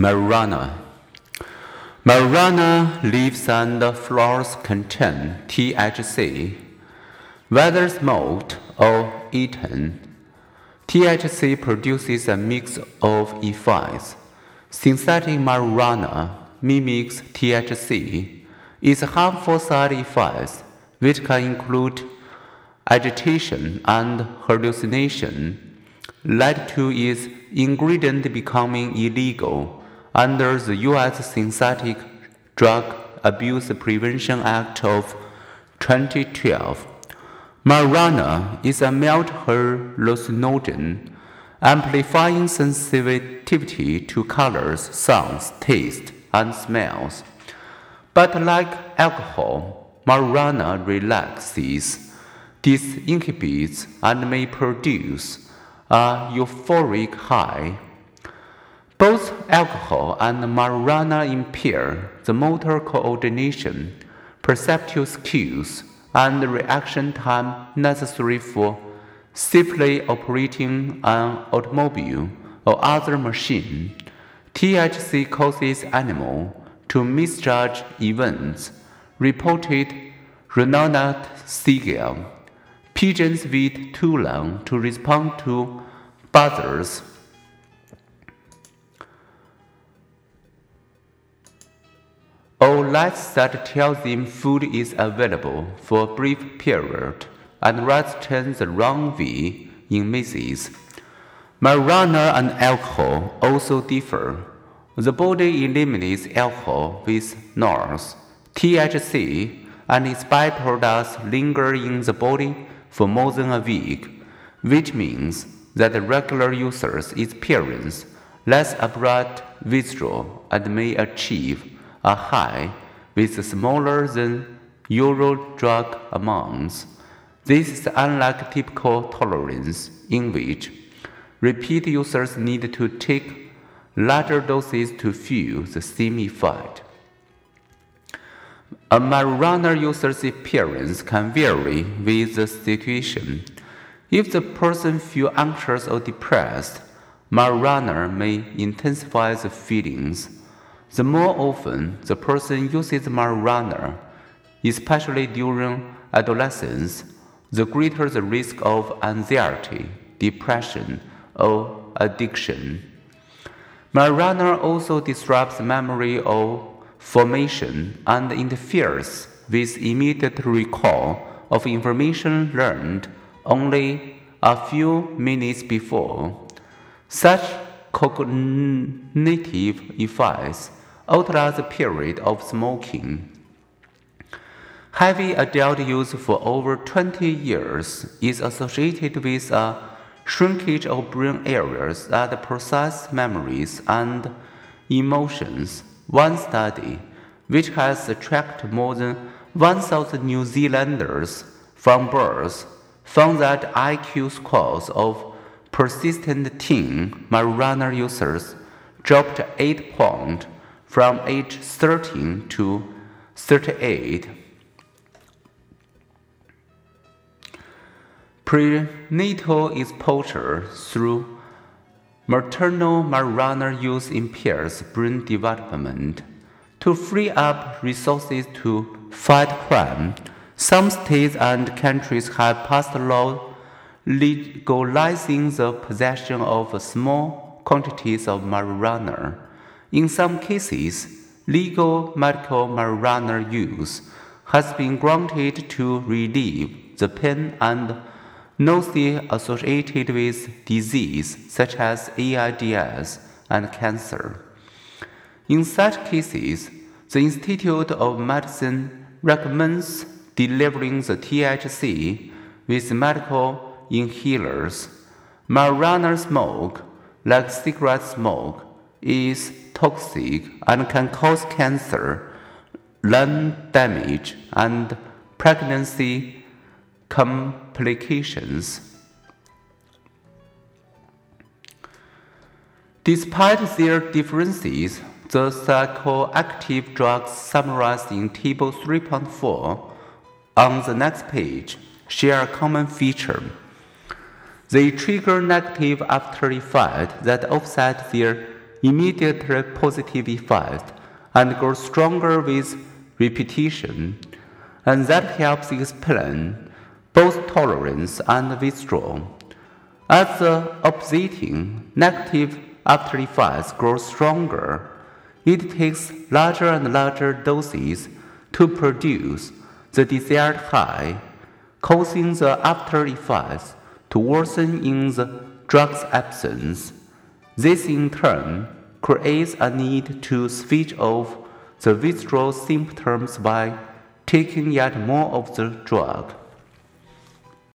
Marijuana. Marijuana leaves and flowers contain THC. Whether smoked or eaten, THC produces a mix of effects. Synthetic marijuana mimics THC. Its harmful side effects, which can include agitation and hallucination, led to its ingredient becoming illegal under the U.S. Synthetic Drug Abuse Prevention Act of 2012. Marijuana is a mild hallucinogen, amplifying sensitivity to colors, sounds, taste, and smells. But like alcohol, marijuana relaxes, disinhibits, and may produce a euphoric high. Both alcohol and marijuana impair the motor coordination, perceptual skills, and reaction time necessary for safely operating an automobile or other machine. THC causes animals to misjudge events, reported Ronald Siegel. Pigeons wait too long to respond to buzzers lights that tell them food is available for a brief period, and rats turn the wrong way in mazes. Marijuana and alcohol also differ. The body eliminates alcohol with NOS, THC, and its byproducts linger in the body for more than a week, which means that the regular users experience less abrupt withdrawal and may achieve a high with smaller than usual drug amounts. This is unlike typical tolerance, in which repeat users need to take larger doses to feel the same effect. A marijuana user's appearance can vary with the situation. If the person feels anxious or depressed, marijuana may intensify the feelings. The more often the person uses marijuana, especially during adolescence, the greater the risk of anxiety, depression, or addiction. Marijuana also disrupts memory of formation and interferes with immediate recall of information learned only a few minutes before. Such cognitive effects outlast period of smoking. Heavy adult use for over 20 years is associated with a shrinkage of brain areas that process memories and emotions. One study, which has tracked more than 1,000 New Zealanders from birth, found that IQ scores of persistent teen marijuana users dropped 8 points from age 13 to 38. Prenatal exposure through maternal marijuana use impairs brain development. To free up resources to fight crime, some states and countries have passed laws legalizing the possession of small quantities of marijuana. In some cases, legal medical marijuana use has been granted to relieve the pain and nausea associated with disease such as AIDS and cancer. In such cases, the Institute of Medicine recommends delivering the THC with medical inhalers. Marijuana smoke, like cigarette smoke, is toxic and can cause cancer, lung damage, and pregnancy complications. Despite their differences, the psychoactive drugs summarized in Table 3.4 on the next page share a common feature. They trigger negative after effects that offset their immediate positive effect and grow stronger with repetition, and that helps explain both tolerance and withdrawal. As the opposing negative after effects grow stronger, it takes larger and larger doses to produce the desired high, causing the after effects to worsen in the drug's absence. This in turn creates a need to switch off the withdrawal symptoms by taking yet more of the drug.